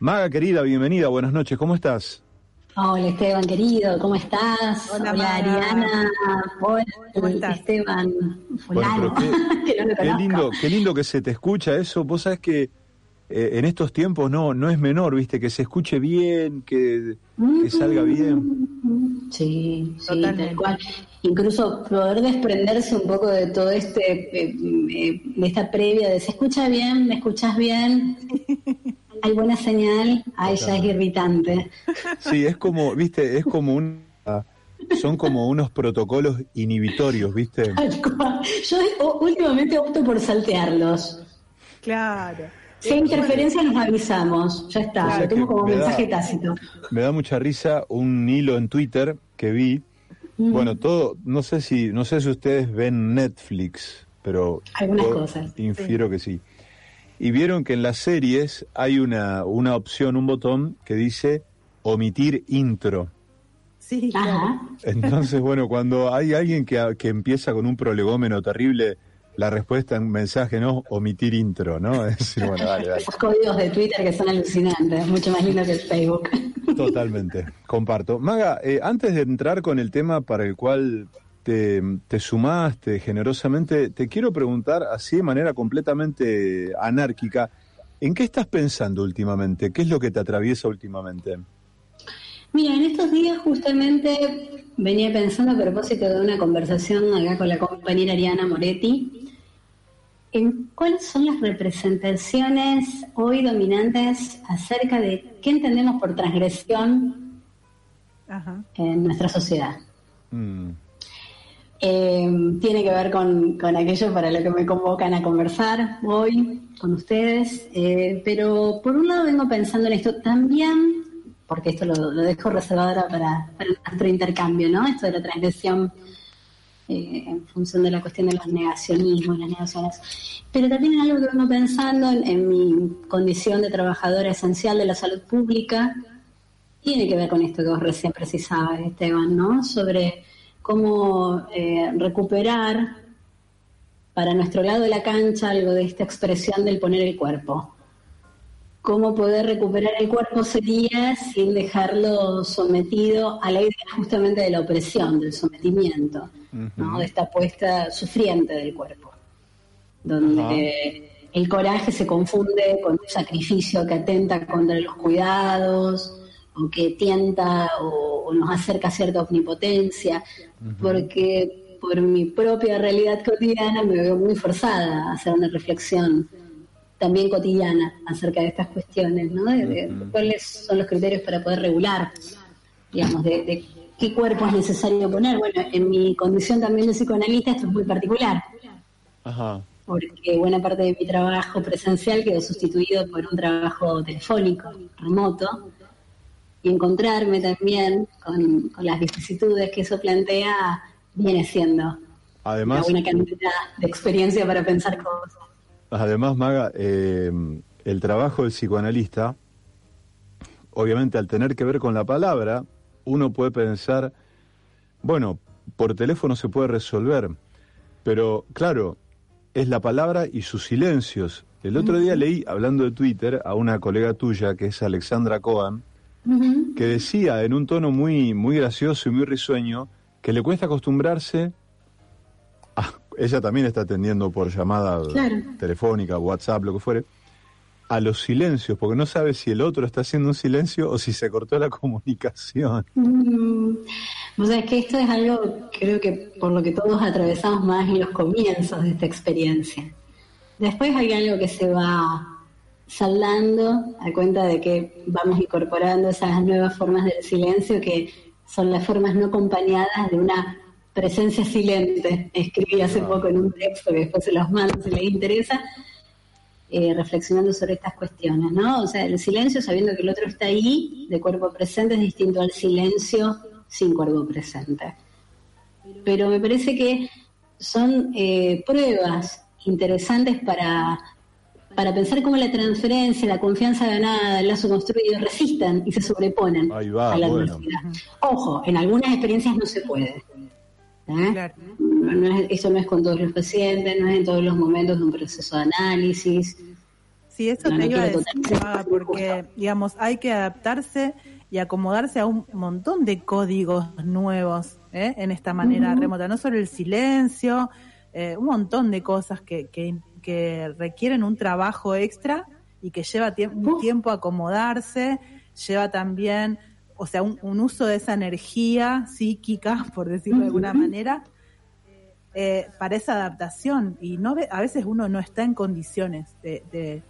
Maga querida, bienvenida, buenas noches, ¿cómo estás? Hola Esteban querido, ¿cómo estás? Hola, Ariana, hola ¿Cómo estás? Esteban, Bueno, fulano, qué, que no lo qué conozco. lindo, qué lindo que se te escucha eso. Vos sabés que eh, en estos tiempos no, no es menor, viste, que se escuche bien, que, que salga bien. Sí, sí, Totalmente. tal cual. Incluso poder desprenderse un poco de todo este, eh, eh, de esta previa de se escucha bien, me escuchas bien, hay buena señal, ahí ya es irritante. Sí, es como, viste, es como un... Son como unos protocolos inhibitorios, ¿viste? Yo últimamente opto por saltearlos. Claro. Si hay interferencia nos avisamos, ya está, O sea lo tomo que como me da- mensaje tácito. Me da mucha risa un hilo en Twitter que vi. Mm. Bueno, todo, no sé si, no sé si ustedes ven Netflix, pero Algunas cosas, infiero que sí. Y vieron que en las series hay una, una opción, un botón que dice omitir intro. Sí, claro. Ajá. Entonces, bueno, cuando hay alguien que, que empieza con un prolegómeno terrible, la respuesta en mensaje no, omitir intro, ¿no? Es decir, bueno, dale, dale. Esos códigos de Twitter que son alucinantes, mucho más lindo que el Facebook. Totalmente, comparto. Maga, eh, antes de entrar con el tema para el cual te, te sumaste generosamente, te quiero preguntar así de manera completamente anárquica, ¿en qué estás pensando últimamente? ¿Qué es lo que te atraviesa últimamente? Mira, en estos días justamente venía pensando a propósito de una conversación acá con la compañera Ariana Moretti, en cuáles son las representaciones hoy dominantes acerca de qué entendemos por transgresión Ajá. en nuestra sociedad. Mm, Eh, tiene que ver con, con aquello para lo que me convocan a conversar hoy con ustedes, eh, pero por un lado vengo pensando en esto también, porque esto lo, dejo reservado ahora para, para nuestro intercambio, ¿no? Esto de la transgresión eh, en función de la cuestión de los negacionismos, las negaciones, pero también en algo que vengo pensando en, en mi condición de trabajadora esencial de la salud pública, tiene que ver con esto que vos recién precisabas, Esteban, ¿no? Sobre cómo eh, recuperar para nuestro lado de la cancha algo de esta expresión del poner el cuerpo. Cómo poder recuperar el cuerpo sería sin dejarlo sometido a la idea justamente de la opresión, del sometimiento, ¿no? de esta apuesta sufriente del cuerpo, donde el coraje se confunde con un sacrificio que atenta contra los cuidados, o que tienta o, o nos acerca a cierta omnipotencia, porque por mi propia realidad cotidiana me veo muy forzada a hacer una reflexión también cotidiana acerca de estas cuestiones, ¿no? De, de cuáles son los criterios para poder regular, digamos, de, de qué cuerpo es necesario poner. Bueno, en mi condición también de psicoanalista esto es muy particular Ajá. porque buena parte de mi trabajo presencial quedó sustituido por un trabajo telefónico, remoto, y encontrarme también con, con las vicisitudes que eso plantea viene siendo una Además, buena cantidad de experiencia para pensar cosas. Además, Maga, eh, el trabajo del psicoanalista, obviamente al tener que ver con la palabra, uno puede pensar, bueno, por teléfono se puede resolver, pero claro, es la palabra y sus silencios. El otro día leí, hablando de Twitter, a una colega tuya, que es Alexandra Cohen, Que decía en un tono muy, muy gracioso y muy risueño que le cuesta acostumbrarse. a- ella también está atendiendo por llamada Claro. telefónica, WhatsApp, lo que fuere, a los silencios, porque no sabe si el otro está haciendo un silencio o si se cortó la comunicación. Mm, Vos sabés que esto es algo, creo que por lo que todos atravesamos más en los comienzos de esta experiencia. Después hay algo que se va saldando a cuenta de que vamos incorporando esas nuevas formas del silencio que son las formas no acompañadas de una presencia silente. Escribí hace poco en un texto que después se los mando si les interesa, eh, reflexionando sobre estas cuestiones, ¿no? O sea, el silencio sabiendo que el otro está ahí, de cuerpo presente, es distinto al silencio sin cuerpo presente. Pero me parece que son eh, pruebas interesantes para, para pensar cómo la transferencia, la confianza ganada, el lazo construido resisten y se sobreponen Ahí va, a la bueno. adversidad. Ojo, en algunas experiencias no se puede. ¿eh? Claro. No, no es- eso no es con todos los pacientes, no es en todos los momentos de un proceso de análisis. Sí, eso te iba a decir, porque, digamos, hay que adaptarse y acomodarse a un montón de códigos nuevos ¿eh? en esta manera remota, no solo el silencio, eh, un montón de cosas que, que, requieren un trabajo extra y que lleva tiempo acomodarse, lleva también, o sea, un, uso de esa energía psíquica, por decirlo de alguna manera, eh, para esa adaptación. Y no a veces uno no está en condiciones de, de,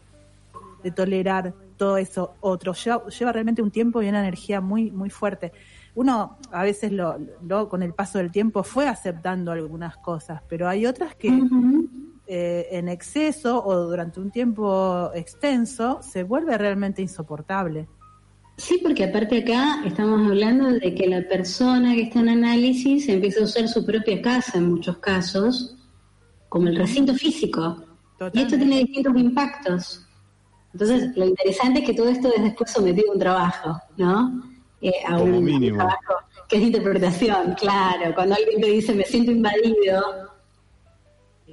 tolerar todo eso otro. Lleva, lleva, realmente un tiempo y una energía muy, muy fuerte. Uno a veces lo, lo, con el paso del tiempo fue aceptando algunas cosas, pero hay otras que eh, en exceso o durante un tiempo extenso se vuelve realmente insoportable. Sí, porque aparte acá estamos hablando de que la persona que está en análisis empieza a usar su propia casa en muchos casos, como el recinto físico. Y esto tiene distintos impactos. Entonces, lo interesante es que todo esto es después sometido a un trabajo, ¿no? Eh, a un mínimo. trabajo que es interpretación, claro. Cuando alguien te dice me siento invadido,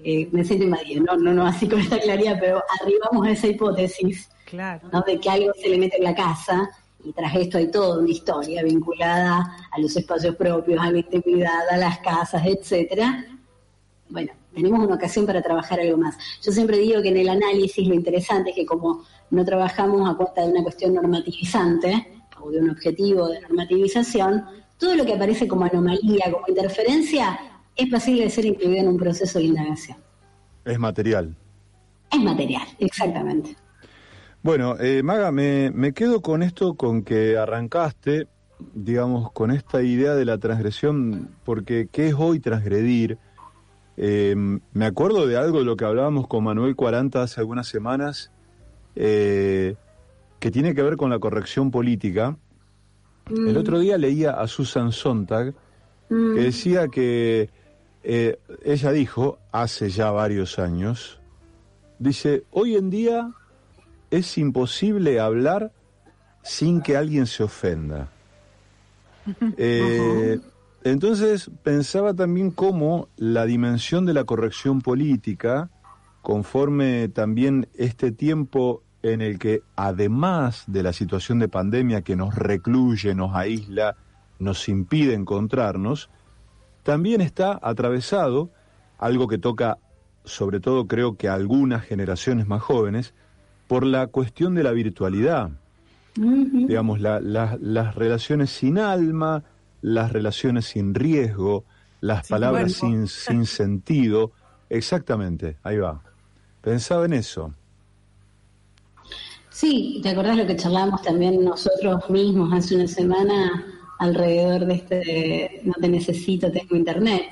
eh, me siento invadido, no, no, no así con esta claridad, pero arribamos a esa hipótesis claro. ¿no? de que algo se le mete en la casa y tras esto hay toda una historia vinculada a los espacios propios, a la intimidad, a las casas, etcétera. Bueno, tenemos una ocasión para trabajar algo más. Yo siempre digo que en el análisis lo interesante es que como no trabajamos a cuenta de una cuestión normativizante o de un objetivo de normativización, todo lo que aparece como anomalía, como interferencia, es posible de ser incluido en un proceso de indagación. Es material. Es material, exactamente. Bueno, eh, Maga, me, me quedo con esto, con que arrancaste, digamos, con esta idea de la transgresión, porque ¿qué es hoy transgredir? Eh, me acuerdo de algo de lo que hablábamos con Manuel 40 hace algunas semanas, eh, que tiene que ver con la corrección política. El mm. otro día leía a Susan Sontag, que mm. decía que eh, ella dijo, hace ya varios años, dice, hoy en día es imposible hablar sin que alguien se ofenda. Eh, entonces pensaba también cómo la dimensión de la corrección política, conforme también este tiempo en el que además de la situación de pandemia que nos recluye, nos aísla, nos impide encontrarnos, también está atravesado, algo que toca sobre todo creo que a algunas generaciones más jóvenes, por la cuestión de la virtualidad. Digamos, las relaciones sin alma, las relaciones sin riesgo, las palabras sin, sin sentido. Exactamente, ahí va. Pensaba en eso. Sí, ¿te acordás lo que charlamos también nosotros mismos hace una semana alrededor de este no te necesito, tengo internet.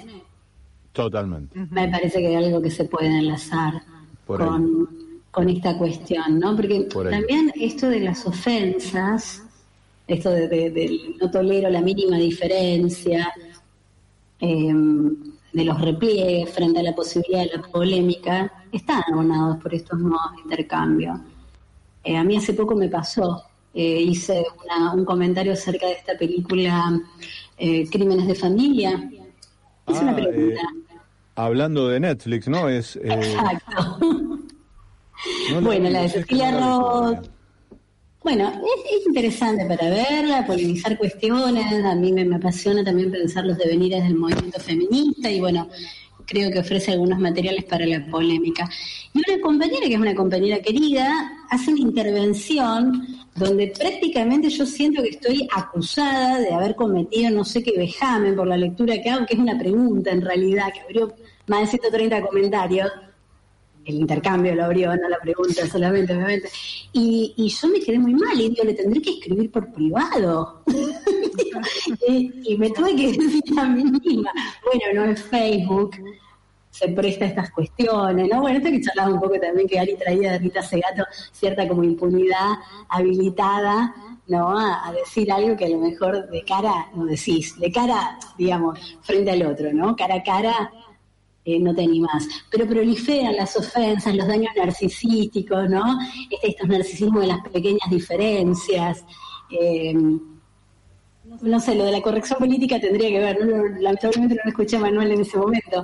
Totalmente. Me parece que hay algo que se puede enlazar con, con, esta cuestión, ¿no? Porque también esto de las ofensas, esto de, no tolero la mínima diferencia, em, de los repliegues frente a la posibilidad de la polémica, están abonados por estos nuevos intercambios. Eh, a mí hace poco me pasó eh, hice un comentario acerca de esta película eh, Crímenes de Familia. Es una ah, pregunta. Eh, hablando de Netflix, ¿no? Es, Exacto. bueno, la de Cecilia Roth. Bueno, es, interesante para verla, polinizar cuestiones. A mí me, me apasiona también pensar los devenires del movimiento feminista y bueno, creo que ofrece algunos materiales para la polémica. Y una compañera, que es una compañera querida, hace una intervención donde prácticamente yo siento que estoy acusada de haber cometido no sé qué vejamen por la lectura que hago, que es una pregunta en realidad, que abrió más de 130 comentarios. El intercambio lo abrió, no la pregunta solamente, obviamente. Y, y yo me quedé muy mal y digo, le tendré que escribir por privado. y, me tuve que decir a mí misma, bueno, no es Facebook, se presta a estas cuestiones, ¿no? Bueno, esto que charlaba un poco también que Ari traía de Rita Segato, cierta como impunidad habilitada, ¿no? A, decir algo que a lo mejor de cara no decís, de cara, digamos, frente al otro, ¿no? Cara a cara eh, no te animás. Pero proliferan las ofensas, los daños narcisísticos, ¿no? Este, estos narcisismos de las pequeñas diferencias. Eh, no sé, lo de la corrección política tendría que ver, lamentablemente no lo escuché a Manuel en ese momento,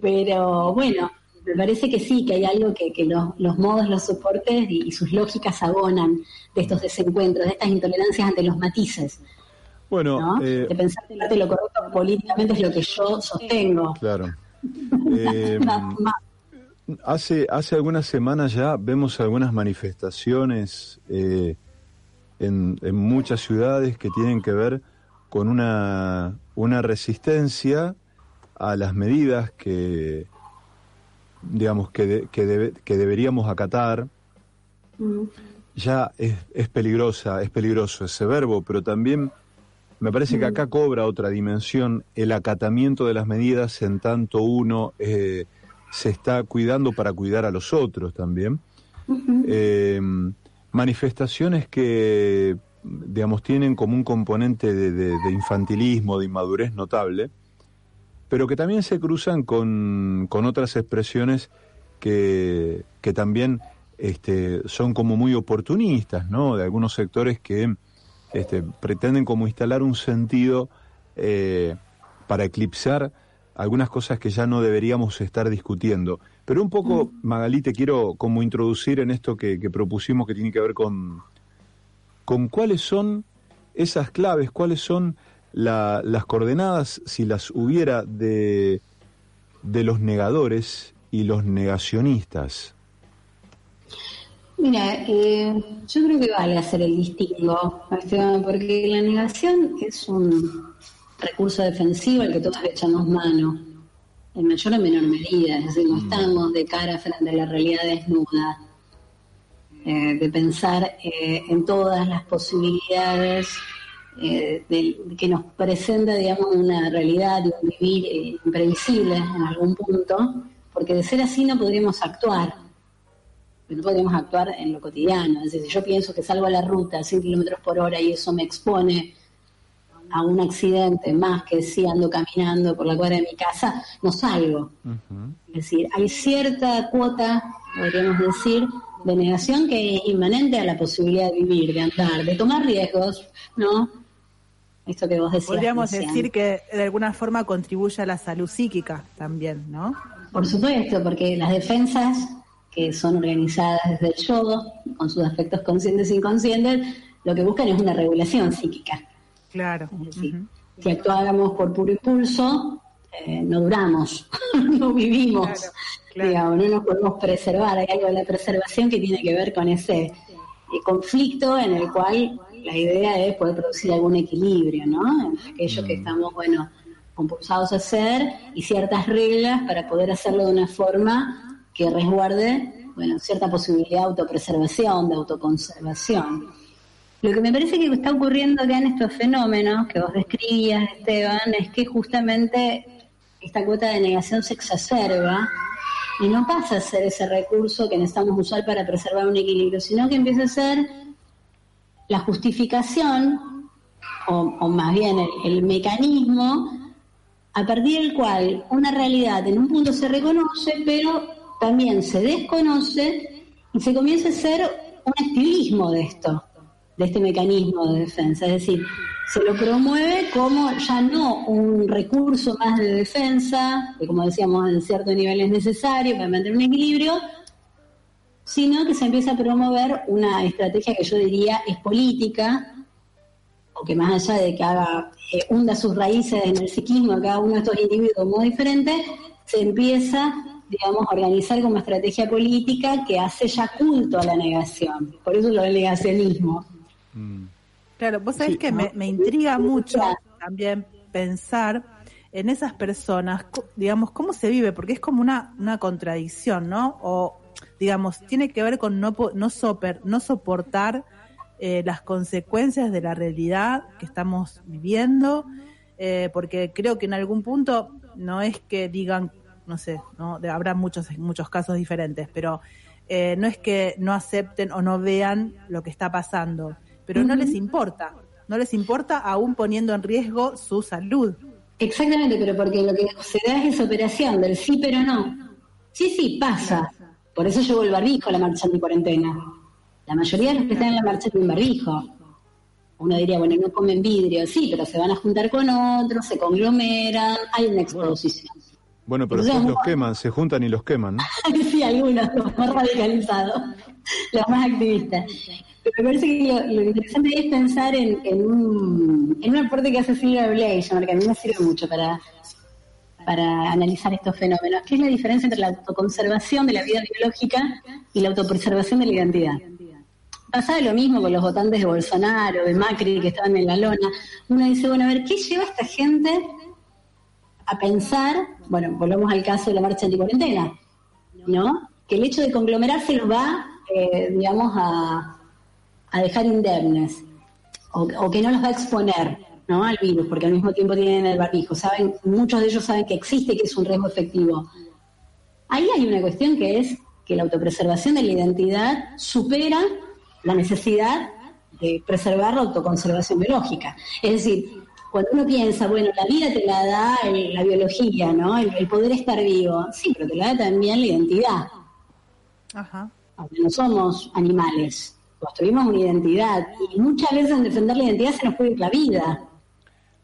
pero bueno, me parece que sí, que hay algo que, los, modos, los soportes y, sus lógicas abonan de estos desencuentros, de estas intolerancias ante los matices. Bueno, eh, de pensar que lo correcto políticamente es lo que yo sostengo. Claro. Eh, hace, hace algunas semanas ya vemos algunas manifestaciones eh, en, en, muchas ciudades que tienen que ver con una, una resistencia a las medidas que, digamos, que, que, que deberíamos acatar. Mm. Ya es, es peligrosa, es peligroso ese verbo, pero también me parece que mm. acá cobra otra dimensión el acatamiento de las medidas en tanto uno eh, se está cuidando para cuidar a los otros también. Eh, manifestaciones que, digamos, tienen como un componente de, infantilismo, de inmadurez notable, pero que también se cruzan con, otras expresiones que, que también este, son como muy oportunistas, ¿no? De algunos sectores que este, pretenden como instalar un sentido eh, para eclipsar algunas cosas que ya no deberíamos estar discutiendo. Pero un poco, mm. Magalí, te quiero como introducir en esto que, propusimos que tiene que ver con, con cuáles son esas claves, cuáles son las coordenadas, si las hubiera, de, de los negadores y los negacionistas. Mira, eh, yo creo que vale hacer el distingo, porque la negación es un recurso defensivo al que todos echamos mano, en mayor o menor medida, es decir, no mm. estamos de cara frente a la realidad desnuda, eh, de pensar eh, en todas las posibilidades que nos presenta, digamos, una realidad de un vivir imprevisible en algún punto, porque de ser así no podríamos actuar no podemos actuar en lo cotidiano. Es decir, si yo pienso que salgo a la ruta a 100 kilómetros por hora y eso me expone a un accidente más que si ando caminando por la cuadra de mi casa, no salgo. Es decir, hay cierta cuota, podríamos decir, de negación que es inmanente a la posibilidad de vivir, de andar, de tomar riesgos, ¿no? Esto que vos decías. Podríamos decir que de alguna forma contribuye a la salud psíquica también, ¿no? Por supuesto, porque las defensas que son organizadas desde el yodo, con sus aspectos conscientes e inconscientes, lo que buscan es una regulación psíquica. Claro. Si actuáramos por puro impulso, eh, no duramos, no vivimos, Digamos, no nos podemos preservar. Hay algo de la preservación que tiene que ver con ese eh, conflicto en el cual la idea es poder producir algún equilibrio, ¿no? aquello que mm. estamos, bueno, compulsados a hacer y ciertas reglas para poder hacerlo de una forma que resguarde bueno, cierta posibilidad de autopreservación, de autoconservación. Lo que me parece que está ocurriendo acá en estos fenómenos que vos describías, Esteban, es que justamente esta cuota de negación se exacerba y no pasa a ser ese recurso que necesitamos usar para preservar un equilibrio, sino que empieza a ser la justificación, o, más bien el mecanismo, a partir del cual una realidad en un punto se reconoce, pero también se desconoce y se comienza a hacer un activismo de esto, de este mecanismo de defensa. Es decir, se lo promueve como ya no un recurso más de defensa, que como decíamos en cierto nivel es necesario para mantener un equilibrio, sino que se empieza a promover una estrategia que yo diría es política, o que más allá de que haga, eh, hunda sus raíces en el psiquismo de cada uno de estos individuos muy diferente, se empieza digamos, organizar como estrategia política que hace ya culto a la negación. Por eso lo del negacionismo. Mm. Claro, vos sabés que me, intriga mucho también pensar en esas personas, digamos, cómo se vive, porque es como una, una contradicción, ¿no? O, digamos, tiene que ver con no, no, soper, no soportar eh, las consecuencias de la realidad que estamos viviendo, eh, porque creo que en algún punto no es que digan no sé, ¿no? habrá muchos, muchos casos diferentes, pero eh, no es que no acepten o no vean lo que está pasando, pero no les importa, no les importa aún poniendo en riesgo su salud. Exactamente, pero porque lo que se da es esa operación del sí pero no. Sí, sí, pasa. Por eso llevo el barbijo a la marcha anti-cuarentena. La mayoría de los que están en la marcha tienen barbijo. Uno diría, bueno, no comen vidrio, sí, pero se van a juntar con otros, se conglomeran, hay una exposición. Bueno, pero después los queman, se juntan y los queman. ¿no? sí, algunos, los más radicalizados, los más activistas. Pero me parece que lo, interesante es pensar en, un, en un aporte que hace Silvia Blake, que a mí me sirve mucho para, para analizar estos fenómenos, que es la diferencia entre la autoconservación de la vida biológica y la autopreservación de la identidad. Pasaba lo mismo con los votantes de Bolsonaro, de Macri, que estaban en la lona. Uno dice, bueno, a ver, ¿qué lleva esta gente a pensar, bueno, volvemos al caso de la marcha anticuarentena, ¿no? Que el hecho de conglomerarse los va, eh, digamos, a, dejar indemnes, o, que no los va a exponer, ¿no? Al virus, porque al mismo tiempo tienen el barbijo. Saben, muchos de ellos saben que existe que es un riesgo efectivo. Ahí hay una cuestión que es que la autopreservación de la identidad supera la necesidad de preservar la autoconservación biológica. Es decir, cuando uno piensa, bueno, la vida te la da la biología, ¿no? El, poder estar vivo. Sí, pero te la da también la identidad. Ajá. Aunque no somos animales, construimos una identidad. Y muchas veces en defender la identidad se nos puede ir la vida.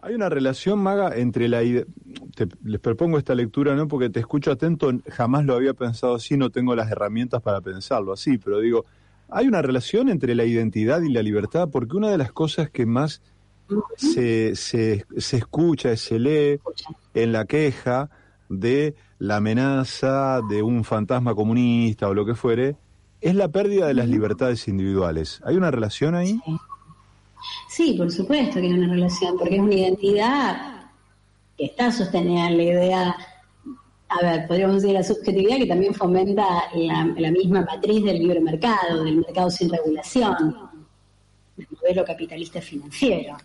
Hay una relación, Maga, entre la... les propongo esta lectura, ¿no? Porque te escucho atento, jamás lo había pensado así, no tengo las herramientas para pensarlo así, pero digo, hay una relación entre la identidad y la libertad, porque una de las cosas que más se, se, se escucha, se lee en la queja de la amenaza de un fantasma comunista o lo que fuere, es la pérdida de las libertades individuales. ¿Hay una relación ahí? Sí, por supuesto que hay una relación, porque es una identidad que está sostenida en la idea, a ver, podríamos decir la subjetividad que también fomenta la, la misma matriz del libre mercado, del mercado sin regulación, del modelo capitalista financiero.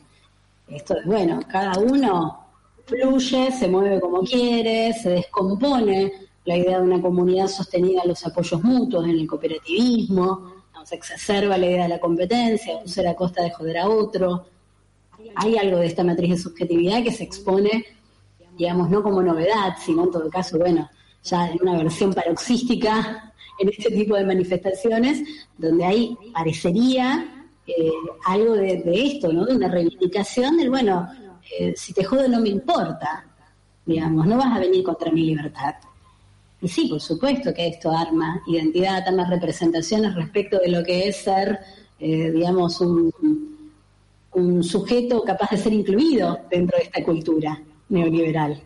Esto es bueno, cada uno fluye, se mueve como quiere, se descompone la idea de una comunidad sostenida en los apoyos mutuos, en el cooperativismo, se exacerba la idea de la competencia, un ser a costa de joder a otro. Hay algo de esta matriz de subjetividad que se expone, digamos, no como novedad, sino en todo caso, bueno, ya en una versión paroxística en este tipo de manifestaciones, donde ahí parecería eh, algo de, esto, ¿no? De una reivindicación del, bueno, eh, si te jodo no me importa, digamos, no vas a venir contra mi libertad. Y sí, por supuesto que esto arma identidad, arma representaciones respecto de lo que es ser, eh, digamos, un, un sujeto capaz de ser incluido dentro de esta cultura neoliberal.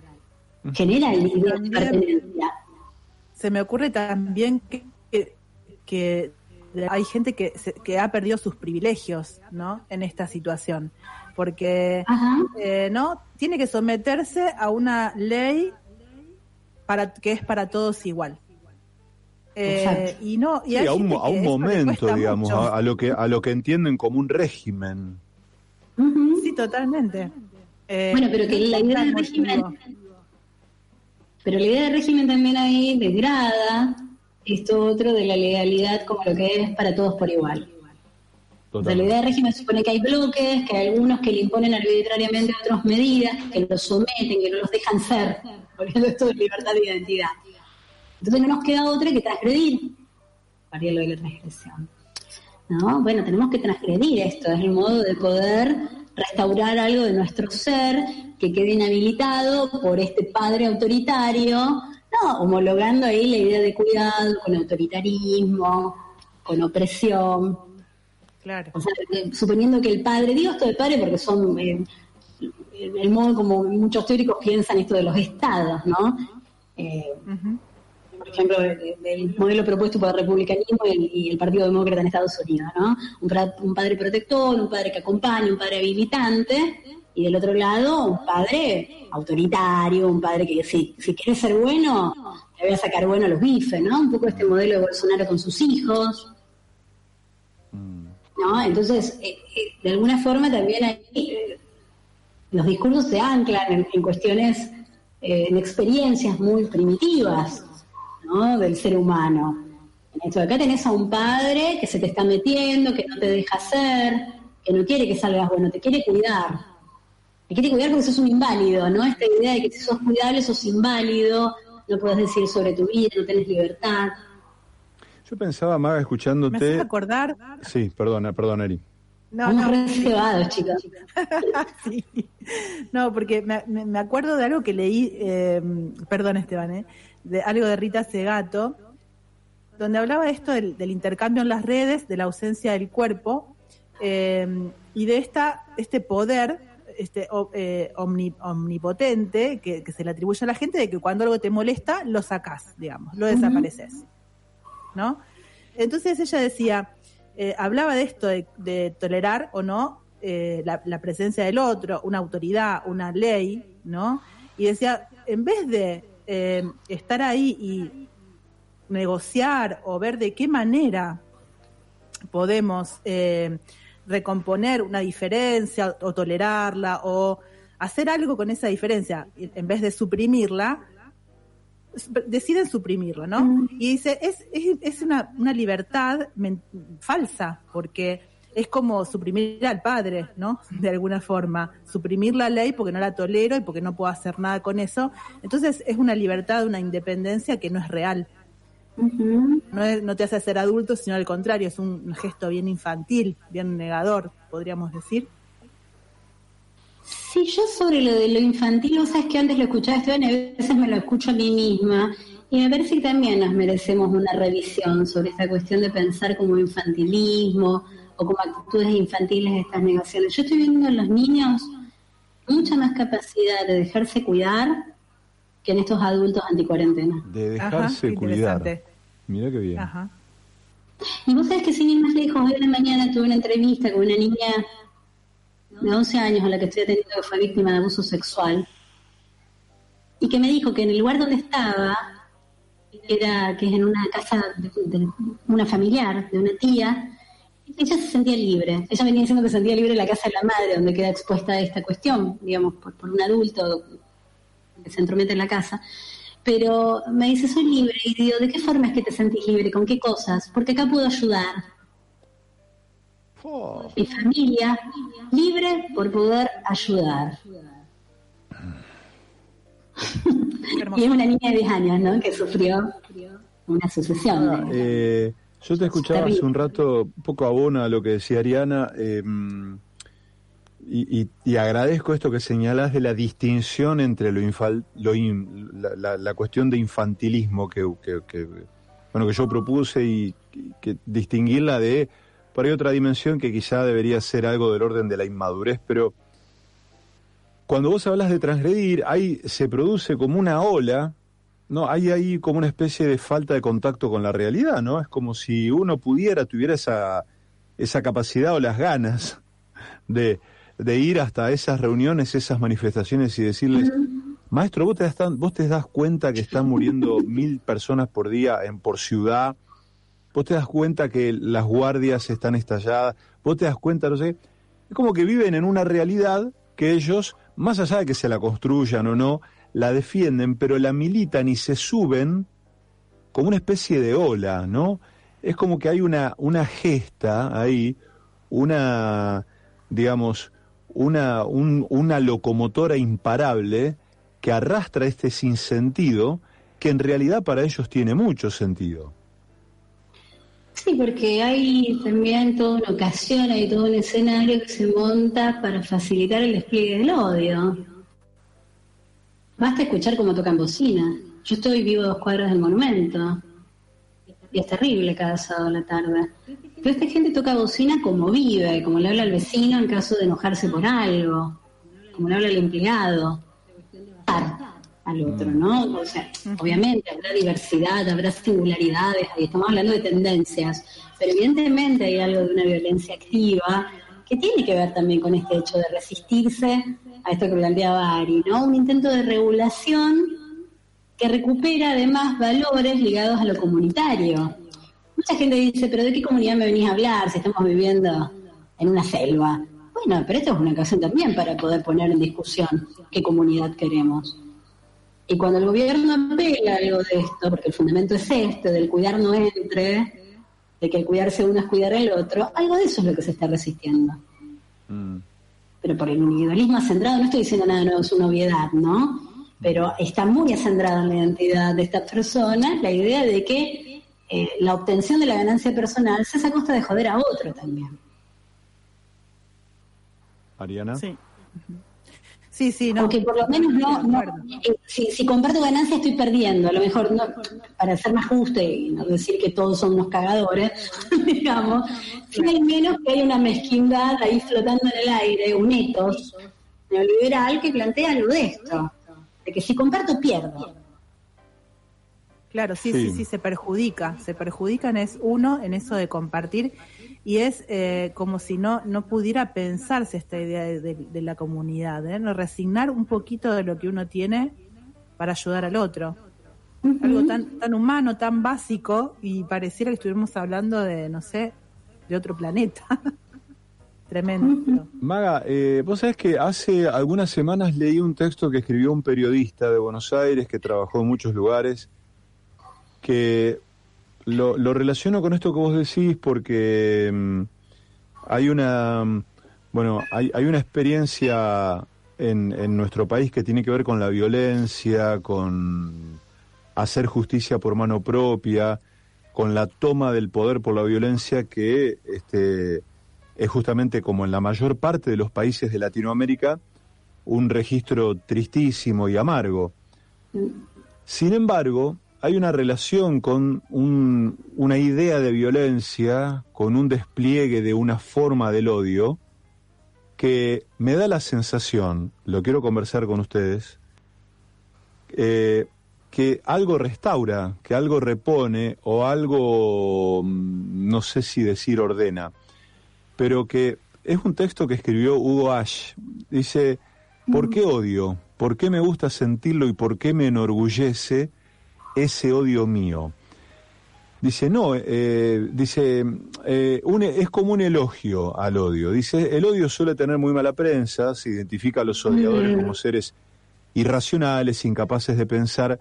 Genera el idea de pertenencia. Se me ocurre también que, que hay gente que, que ha perdido sus privilegios, ¿no? En esta situación, porque, eh, ¿no? Tiene que someterse a una ley para que es para todos igual. Eh, y no y a un, a un momento, digamos, a, lo que a lo que entienden como un régimen. Sí, totalmente. Eh, bueno, pero que la idea del régimen, pero la idea del régimen también ahí degrada esto otro de la legalidad como lo que es para todos por igual. la idea de régimen supone que hay bloques, que hay algunos que le imponen arbitrariamente otras medidas, que los someten, que no los dejan ser, poniendo esto de libertad de identidad. Entonces no nos queda otra que transgredir, para lo de la transgresión. ¿No? Bueno, tenemos que transgredir esto, es el modo de poder restaurar algo de nuestro ser que quede inhabilitado por este padre autoritario homologando ahí la idea de cuidado con autoritarismo, con opresión. Claro. suponiendo que el padre, digo esto de padre porque son eh, el modo como muchos teóricos piensan esto de los estados, ¿no? Eh, por ejemplo, el, modelo propuesto por el republicanismo y el, Partido Demócrata en Estados Unidos, ¿no? Un, un padre protector, un padre que acompaña, un padre habilitante, y del otro lado un padre autoritario, un padre que si, si quieres ser bueno, te voy a sacar bueno a los bifes, ¿no? Un poco este modelo de Bolsonaro con sus hijos. ¿No? Entonces, eh, eh, de alguna forma también hay, eh, los discursos se anclan en, cuestiones, en experiencias muy primitivas, ¿no? Del ser humano. En esto acá tenés a un padre que se te está metiendo, que no te deja hacer, que no quiere que salgas bueno, te quiere cuidar te quiere cuidar porque sos un inválido, ¿no? Esta idea de que si sos cuidable sos inválido, no puedes decir sobre tu vida, no tenés libertad. Yo pensaba, Maga, escuchándote... ¿Me haces acordar? Sí, perdona, perdona, Eri. No, no. chicos. No, porque me, acuerdo de algo que leí, eh, perdón Esteban, eh, de algo de Rita Segato, donde hablaba de esto del, intercambio en las redes, de la ausencia del cuerpo eh, y de esta este poder este eh, omnipotente que, se le atribuye a la gente de que cuando algo te molesta lo sacas, digamos, lo desapareces, ¿no? Entonces ella decía, eh, hablaba de esto de, tolerar o no la, la, presencia del otro, una autoridad, una ley, ¿no? Y decía, en vez de estar ahí y negociar o ver de qué manera podemos eh, recomponer una diferencia o tolerarla o hacer algo con esa diferencia en vez de suprimirla, deciden suprimirla, ¿no? Mm. Y dice, es, es, es una, una, libertad falsa, porque es como suprimir al padre, ¿no? De alguna forma, suprimir la ley porque no la tolero y porque no puedo hacer nada con eso. Entonces es una libertad, una independencia que no es real no, te hace ser adulto, sino al contrario, es un gesto bien infantil, bien negador, podríamos decir. Sí, yo sobre lo de lo infantil, vos sabes que antes lo escuchaba Esteban y a veces me lo escucho a mí misma. Y me parece que también nos merecemos una revisión sobre esta cuestión de pensar como infantilismo o como actitudes infantiles de estas negaciones. Yo estoy viendo en los niños mucha más capacidad de dejarse cuidar que en estos adultos anticuarentena. De dejarse cuidar. Mira qué bien. Y vos sabés que sin ir más lejos, hoy en la mañana tuve una entrevista con una niña de 11 años a la que estoy atendiendo que fue víctima de abuso sexual y que me dijo que en el lugar donde estaba, era que es en una casa de, una familiar, de una tía, ella se sentía libre. Ella venía diciendo que se sentía libre en la casa de la madre, donde queda expuesta a esta cuestión, digamos, por, por un adulto que se entromete en la casa. Pero me dice, soy libre. Y digo, ¿de qué forma es que te sentís libre? ¿Con qué cosas? Porque acá puedo ayudar. Oh. Mi familia, libre por poder ayudar. y es una niña de 10 años, ¿no? Que sufrió una sucesión. Ah, eh, yo te escuchaba hace un rato, un poco abona a lo que decía Ariana. Eh, y, agradezco esto que señalas de la distinción entre lo, la, cuestión de infantilismo que, bueno que yo propuse y que distinguirla de por ahí otra dimensión que quizá debería ser algo del orden de la inmadurez, pero cuando vos hablas de transgredir, ahí se produce como una ola, ¿no? Hay ahí como una especie de falta de contacto con la realidad, ¿no? Es como si uno pudiera, tuviera esa, esa capacidad o las ganas de, de ir hasta esas reuniones, esas manifestaciones y decirles, maestro, ¿vos te, das, vos te das cuenta que están muriendo mil personas por día en, por ciudad, vos te das cuenta que las guardias están estalladas, vos te das cuenta, no sé, es como que viven en una realidad que ellos, más allá de que se la construyan o no, la defienden, pero la militan y se suben como una especie de ola, ¿no? Es como que hay una, una gesta ahí, una, digamos, una, una locomotora imparable que arrastra este sinsentido que en realidad para ellos tiene mucho sentido. Sí, porque hay también toda una ocasión, hay todo un escenario que se monta para facilitar el despliegue del odio. Basta escuchar cómo tocan bocina. Yo estoy vivo a dos cuadras del monumento. Y es terrible cada sábado a la tarde. Pero esta gente toca bocina como vive, como le habla al vecino en caso de enojarse por algo, como le habla al empleado, al otro, ¿no? O sea, obviamente habrá diversidad, habrá singularidades, ahí estamos hablando de tendencias, pero evidentemente hay algo de una violencia activa que tiene que ver también con este hecho de resistirse a esto que planteaba Ari, ¿no? Un intento de regulación que recupera además valores ligados a lo comunitario. Mucha gente dice, pero ¿de qué comunidad me venís a hablar si estamos viviendo en una selva? Bueno, pero esto es una ocasión también para poder poner en discusión qué comunidad queremos. Y cuando el gobierno apela algo de esto, porque el fundamento es este, del cuidar no entre, de que el cuidarse uno es cuidar al otro, algo de eso es lo que se está resistiendo. Mm. Pero por el individualismo centrado, no estoy diciendo nada nuevo, es una obviedad, ¿no? Pero está muy centrada en la identidad de esta persona la idea de que eh, la obtención de la ganancia personal se hace a costa de joder a otro también. Ariana. Sí. Sí, sí, no. Porque por lo menos no, eh, si, comparto ganancia estoy perdiendo, a lo mejor no, para ser más justo y no decir que todos son unos cagadores, digamos, si hay menos que hay una mezquindad ahí flotando en el aire, un etos neoliberal que plantea lo de esto, de que si comparto pierdo. Claro, sí, sí, sí, se perjudica, se perjudican es uno en eso de compartir y es eh, como si no no pudiera pensarse esta idea de, la comunidad, ¿eh? resignar un poquito de lo que uno tiene para ayudar al otro. Algo tan, tan humano, tan básico y pareciera que estuviéramos hablando de, no sé, de otro planeta. Tremendo. Maga, eh, vos sabés que hace algunas semanas leí un texto que escribió un periodista de Buenos Aires que trabajó en muchos lugares, que lo, relaciono con esto que vos decís porque mm, hay una, mm, bueno, hay, hay una experiencia en, en nuestro país que tiene que ver con la violencia, con hacer justicia por mano propia, con la toma del poder por la violencia que este, es justamente como en la mayor parte de los países de Latinoamérica un registro tristísimo y amargo. Sin embargo, hay una relación con una idea de violencia, con un despliegue de una forma del odio, que me da la sensación, lo quiero conversar con ustedes, eh, que algo restaura, que algo repone o algo, mm, no sé si decir ordena, pero que es un texto que escribió Hugo Ash. Dice, ¿por qué odio? ¿Por qué me gusta sentirlo y por qué me enorgullece? ese odio mío. Dice, no, eh, dice, eh, es como un elogio al odio. Dice, el odio suele tener muy mala prensa, se identifica a los odiadores como seres irracionales, incapaces de pensar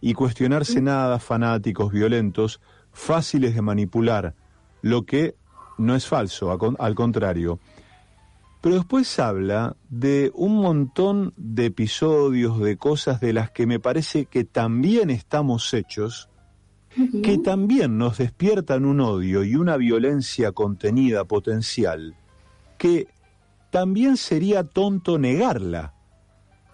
y cuestionarse nada, fanáticos, violentos, fáciles de manipular, lo que no es falso, al contrario. Pero después habla de un montón de episodios, de cosas de las que me parece que también estamos hechos, que también nos despiertan un odio y una violencia contenida potencial, que también sería tonto negarla.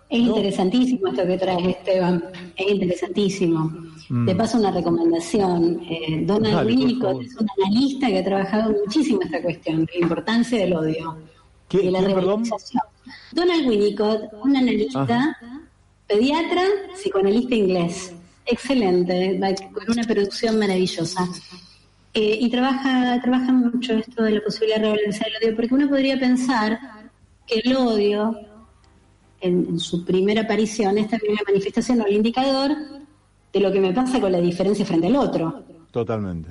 Es interesantísimo esto que traes, Esteban. Es interesantísimo. Mm. Te paso una recomendación. Eh, Donald Winnicott es un analista que ha trabajado muchísimo esta cuestión, la importancia del odio ¿Qué, la Donald Winnicott, un analista, pediatra, psicoanalista inglés. Excelente, con una producción maravillosa. Eh, y trabaja, trabaja mucho esto de la posibilidad de revalorizar el odio, porque uno podría pensar que el odio, en, en su primera aparición, es también una manifestación o el indicador de lo que me pasa con la diferencia frente al otro. Totalmente.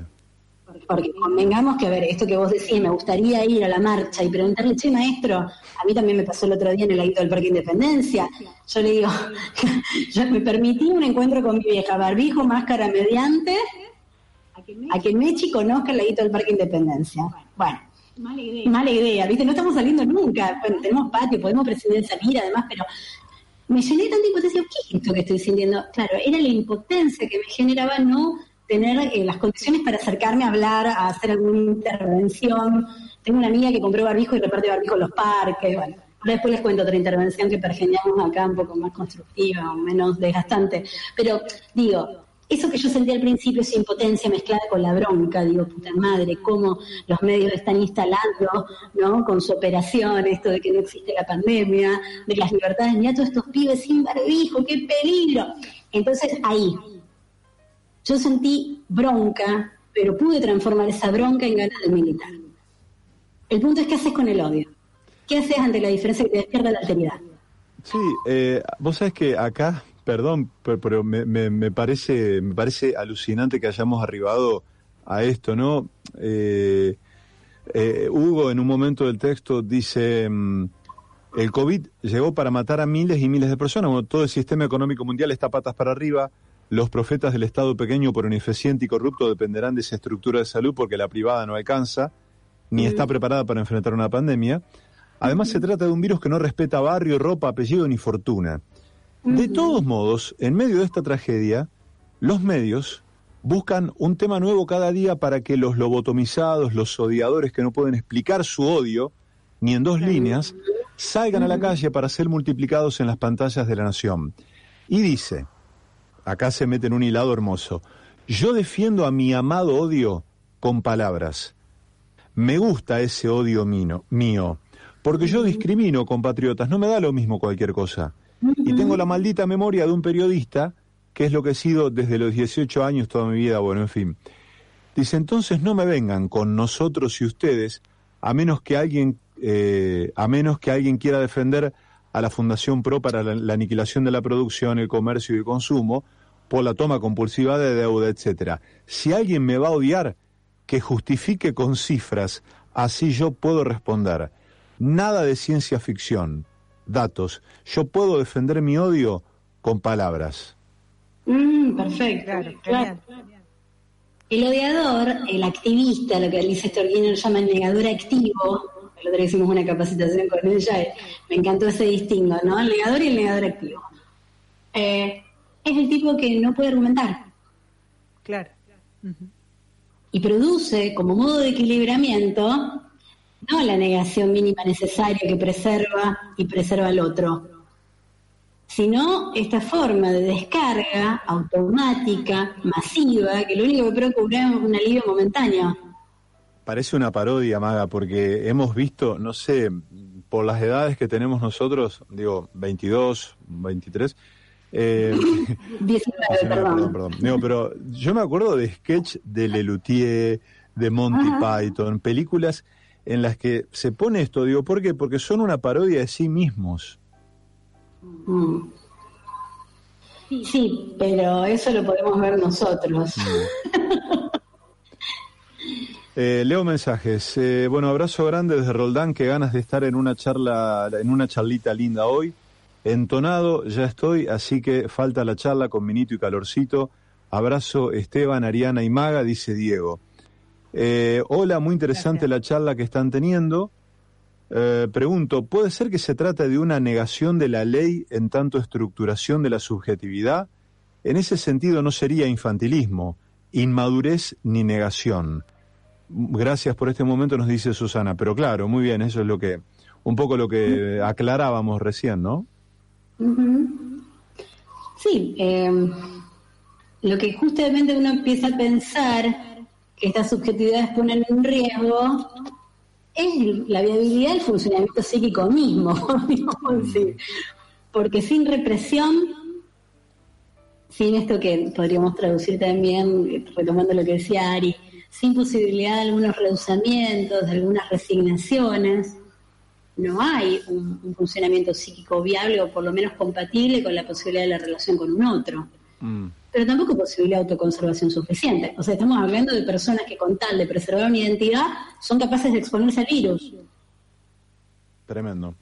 Porque convengamos que, a ver, esto que vos decís, me gustaría ir a la marcha y preguntarle, che, maestro, a mí también me pasó el otro día en el ladito del Parque Independencia. Yo le digo, yo me permití un encuentro con mi vieja, barbijo, máscara mediante, a que Mechi conozca el ladito del Parque Independencia. Bueno, mala idea. Mala idea, ¿viste? No estamos saliendo nunca. Bueno, tenemos patio, podemos presidir salir, además, pero me llené tanta impotencia, ¿qué es esto que estoy sintiendo? Claro, era la impotencia que me generaba no tener eh, las condiciones para acercarme a hablar, a hacer alguna intervención. Tengo una amiga que compró barbijo y reparte barbijo en los parques. Bueno, después les cuento otra intervención que pergeñamos acá un poco más constructiva o menos desgastante. Pero digo, eso que yo sentí al principio, esa impotencia mezclada con la bronca, digo, puta madre, cómo los medios están instalando, ¿no? Con su operación, esto de que no existe la pandemia, de las libertades, mira todos estos pibes sin barbijo, qué peligro. Entonces ahí, yo sentí bronca, pero pude transformar esa bronca en ganas de militar. El punto es qué haces con el odio. ¿Qué haces ante la diferencia que te despierta la alteridad? Sí, eh, vos sabés que acá, perdón, pero, me, parece, me parece alucinante que hayamos arribado a esto, ¿no? Eh, eh, Hugo en un momento del texto dice, mm, el COVID llegó para matar a miles y miles de personas, todo el sistema económico mundial está patas para arriba, los profetas del Estado pequeño, por ineficiente y corrupto, dependerán de esa estructura de salud porque la privada no alcanza, ni está preparada para enfrentar una pandemia. Además, se trata de un virus que no respeta barrio, ropa, apellido ni fortuna. De todos modos, en medio de esta tragedia, los medios buscan un tema nuevo cada día para que los lobotomizados, los odiadores que no pueden explicar su odio, ni en dos líneas, salgan a la calle para ser multiplicados en las pantallas de la nación. Y dice, acá se mete en un hilado hermoso, yo defiendo a mi amado odio con palabras. Me gusta ese odio mío, porque yo discrimino compatriotas, no me da lo mismo cualquier cosa. Y tengo la maldita memoria de un periodista, que es lo que he sido desde los 18 años toda mi vida, bueno, en fin. Dice, entonces no me vengan con nosotros y ustedes, a menos que alguien, eh, a menos que alguien quiera defender a la Fundación PRO para la, aniquilación de la producción, el comercio y el consumo, por la toma compulsiva de deuda, etcétera. Si alguien me va a odiar, que justifique con cifras, así yo puedo responder. Nada de ciencia ficción, datos. Yo puedo defender mi odio con palabras. Mm, perfecto. Claro, El odiador, el activista, lo que Alice Storginer llama el negador activo, el otro día hicimos una capacitación con ella, me encantó ese distingo, ¿no? El negador y el negador activo. Eh, es el tipo que no puede argumentar. Claro. Y produce como modo de equilibramiento no la negación mínima necesaria que preserva y preserva al otro, sino esta forma de descarga automática, masiva, que lo único que procura es un alivio momentáneo. Parece una parodia, Maga, porque hemos visto, no sé, por las edades que tenemos nosotros, digo, 22, 23, eh, 19, perdón. perdón, pero yo me acuerdo de sketch de Lelutier, de Monty Python, películas en las que se pone esto, digo, ¿por qué? Porque son una parodia de sí mismos. Mm. Sí, pero eso lo podemos ver nosotros. Mm. Eh, leo mensajes. Eh, bueno, abrazo grande desde Roldán, que ganas de estar en una charla, en una charlita linda hoy. Entonado ya estoy, así que falta la charla con Minito y Calorcito. Abrazo Esteban, Ariana y Maga, dice Diego. Eh, hola, muy interesante la charla que están teniendo. Eh, pregunto, ¿puede ser que se trata de una negación de la ley en tanto estructuración de la subjetividad? En ese sentido no sería infantilismo, inmadurez ni negación. Gracias por este momento, nos dice Susana. Pero claro, muy bien, eso es lo que, un poco lo que aclarábamos recién, ¿no? Sí, em, lo que justamente uno empieza a pensar que estas subjetividades ponen en riesgo es la viabilidad del funcionamiento psíquico mismo, porque sin represión, sin esto que podríamos traducir también, retomando lo que decía Ari, sin posibilidad de algunos reducimientos, de algunas resignaciones, no hay un, funcionamiento psíquico viable o por lo menos compatible con la posibilidad de la relación con un otro. Mm. Pero tampoco posibilidad de autoconservación suficiente. O sea, estamos hablando de personas que con tal de preservar una identidad son capaces de exponerse al virus. Tremendo.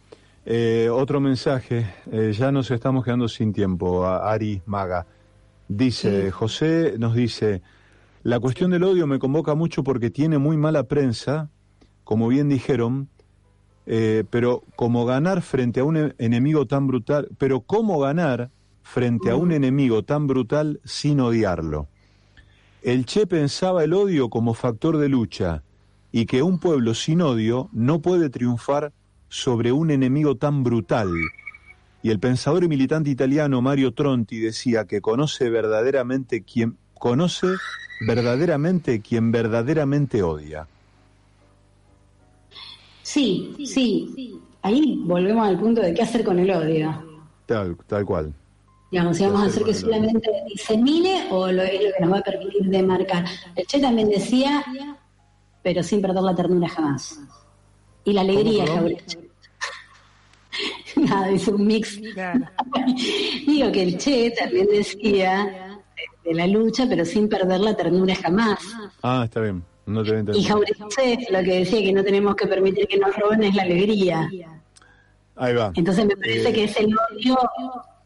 Eh, otro mensaje, eh, ya nos estamos quedando sin tiempo, a Ari Maga. Dice, José nos dice, la cuestión del odio me convoca mucho porque tiene muy mala prensa, como bien dijeron, eh, pero como ganar frente a un e-, enemigo tan brutal, pero cómo ganar frente a un enemigo tan brutal sin odiarlo. El Che pensaba el odio como factor de lucha y que un pueblo sin odio no puede triunfar sobre un enemigo tan brutal. Y el pensador y militante italiano Mario Tronti decía que conoce verdaderamente quien conoce verdaderamente quien verdaderamente odia. Sí, sí. Ahí volvemos al punto de qué hacer con el odio. Tal, tal cual. Digamos, si vamos a hacer que solamente disemine o lo, es lo que nos va a permitir demarcar. El Che también decía, pero sin perder la ternura jamás. Y la alegría, Nada, es un mix. Digo que el Che también decía de la lucha, pero sin perder la ternura jamás. Ah, está bien. No te y Jauretche lo que decía que no tenemos que permitir que nos roben es la alegría. Ahí va. Entonces me parece eh, que es el odio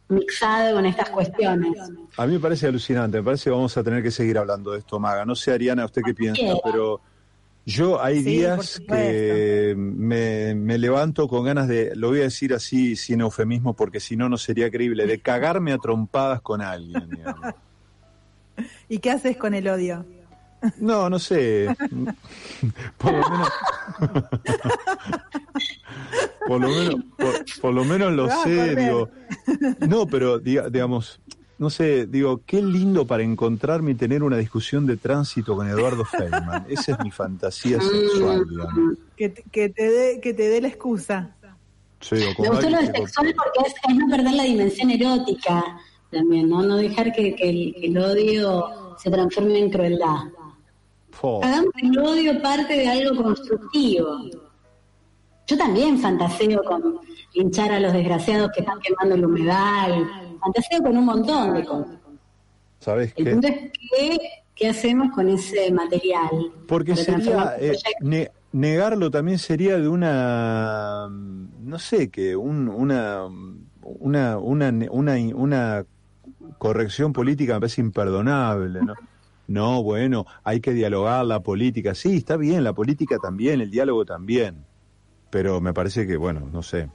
mixado con estas cuestiones. A mí me parece alucinante, me parece que vamos a tener que seguir hablando de esto, Maga. No sé, Ariana, usted qué piensa, pero yo hay días que me, me, levanto con ganas de, lo voy a decir así sin eufemismo porque si no, no sería creíble, de cagarme a trompadas con alguien. ¿Y qué haces con el odio? No, no sé. Por lo menos. por lo menos, por, lo menos lo sé, digo. No, pero digamos, no sé, digo, qué lindo para encontrarme y tener una discusión de tránsito con Eduardo Feynman. Esa es mi fantasía sexual, digamos. Que, que te dé que te dé la excusa. Sí, Me gustó lo de sexual porque es, no perder la dimensión erótica también, ¿no? No dejar que, el, odio se transforme en crueldad. Hagamos el odio parte de algo constructivo. Yo también fantaseo con hinchar a los desgraciados que están quemando el humedal, fantaseo con un montón de cosas. ¿Sabes qué? El punto es que, ¿qué hacemos con ese material? Porque sería, eh, negarlo también sería de una, no sé, que un, una, una, una, una, una corrección política me parece imperdonable, ¿no? No, bueno, hay que dialogar la política. Sí, está bien, la política también, el diálogo también pero me parece que, bueno, no sé.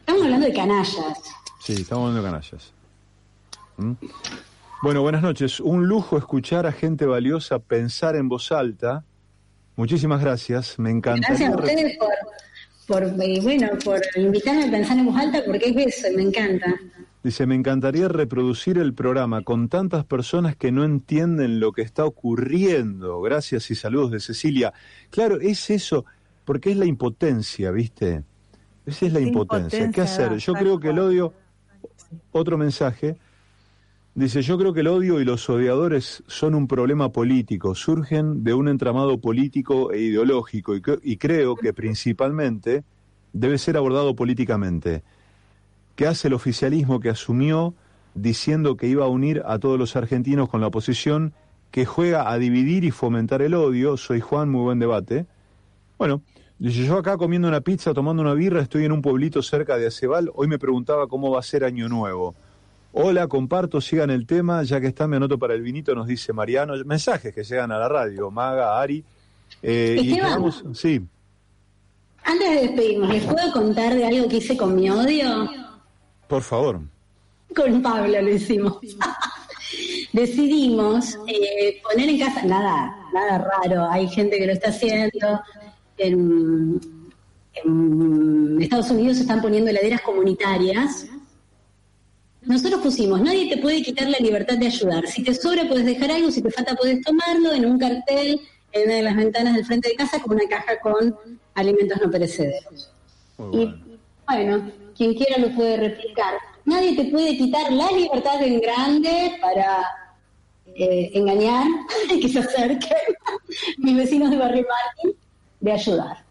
Estamos hablando de canallas. Sí, estamos hablando de canallas. ¿Mm? Bueno, buenas noches. Un lujo escuchar a gente valiosa pensar en voz alta. Muchísimas gracias, me encanta. Gracias a ustedes por, eh, bueno, por invitarme a pensar en voz alta, porque es eso, me encanta. Dice, me encantaría reproducir el programa con tantas personas que no entienden lo que está ocurriendo. Gracias y saludos de Cecilia. Claro, es eso porque es la impotencia, ¿viste? Esa es la impotencia. ¿Qué hacer? Yo creo que el odio, otro mensaje, dice, yo creo que el odio y los odiadores son un problema político, surgen de un entramado político e ideológico y, y creo que principalmente debe ser abordado políticamente. ¿Qué hace el oficialismo que asumió diciendo que iba a unir a todos los argentinos con la oposición, que juega a dividir y fomentar el odio? Soy Juan, muy buen debate. Bueno, Dice, yo acá comiendo una pizza, tomando una birra, estoy en un pueblito cerca de Aceval, hoy me preguntaba cómo va a ser Año Nuevo. Hola, comparto, sigan el tema, ya que está, me anoto para el vinito, nos dice Mariano. Mensajes que llegan a la radio, Maga, Ari. Eh, y sí. Antes de despedirnos, ¿les puedo contar de algo que hice con mi odio? Por favor. Con Pablo lo hicimos. Decidimos eh, poner en casa, nada, nada raro, hay gente que lo está haciendo, en, Estados Unidos se están poniendo heladeras comunitarias. Nosotros pusimos, nadie te puede quitar la libertad de ayudar. Si te sobra puedes dejar algo, si te falta puedes tomarlo en un cartel en una de las ventanas del frente de casa con una caja con alimentos no perecederos. Y bueno, quien quiera lo puede replicar. Nadie te puede quitar la libertad en grande para eh, engañar y que se acerquen mis vecinos de Barrio Martín de ayudar.